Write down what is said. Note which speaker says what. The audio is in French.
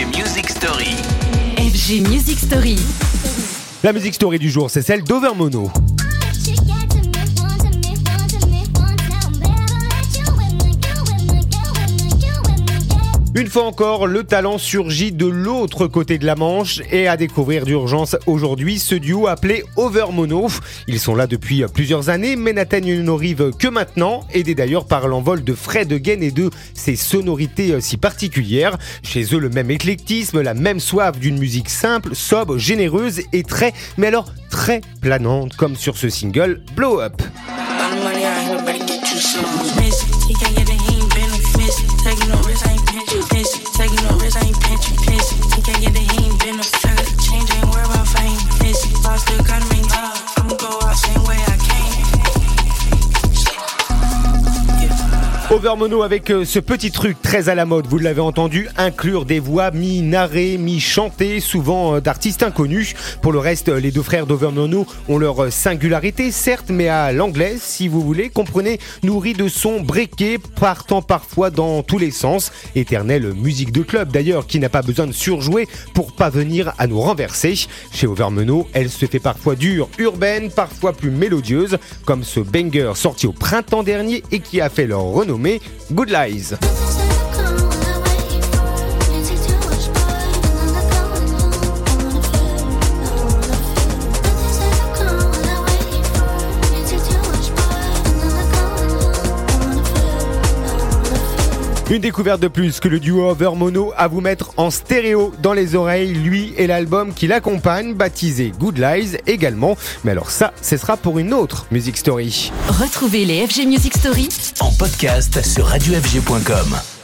Speaker 1: FG Music Story.
Speaker 2: FG Music Story.
Speaker 3: La musique story du jour, c'est celle d'Overmono. Une fois encore, le talent surgit de l'autre côté de la Manche et à découvrir d'urgence aujourd'hui ce duo appelé Overmono. Ils sont là depuis plusieurs années mais n'atteignent nos rives que maintenant, aidés d'ailleurs par l'envol de Fred Again et de ses sonorités si particulières. Chez eux, le même éclectisme, la même soif d'une musique simple, sobre, généreuse et très, mais alors très planante comme sur ce single Blow Up. Overmono avec euh, ce petit truc très à la mode, vous l'avez entendu, inclure des voix mi-narrées, mi-chantées, souvent euh, d'artistes inconnus. Pour le reste, les deux frères d'Overmono ont leur euh, singularité, certes, mais à l'anglaise, si vous voulez, comprenez, nourris de sons breakés, partant parfois dans tous les sens. Éternelle musique de club d'ailleurs, qui n'a pas besoin de surjouer pour pas venir à nous renverser. Chez Overmono, elle se fait parfois dure, urbaine, parfois plus mélodieuse, comme ce banger sorti au printemps dernier et qui a fait leur renommée Good Lies. Une découverte de plus que le duo Overmono à vous mettre en stéréo dans les oreilles, lui et l'album qui l'accompagne, baptisé Good Lies également. Mais alors ça, ce sera pour une autre Music Story.
Speaker 2: Retrouvez les FG Music Story
Speaker 1: En podcast sur radiofg.com.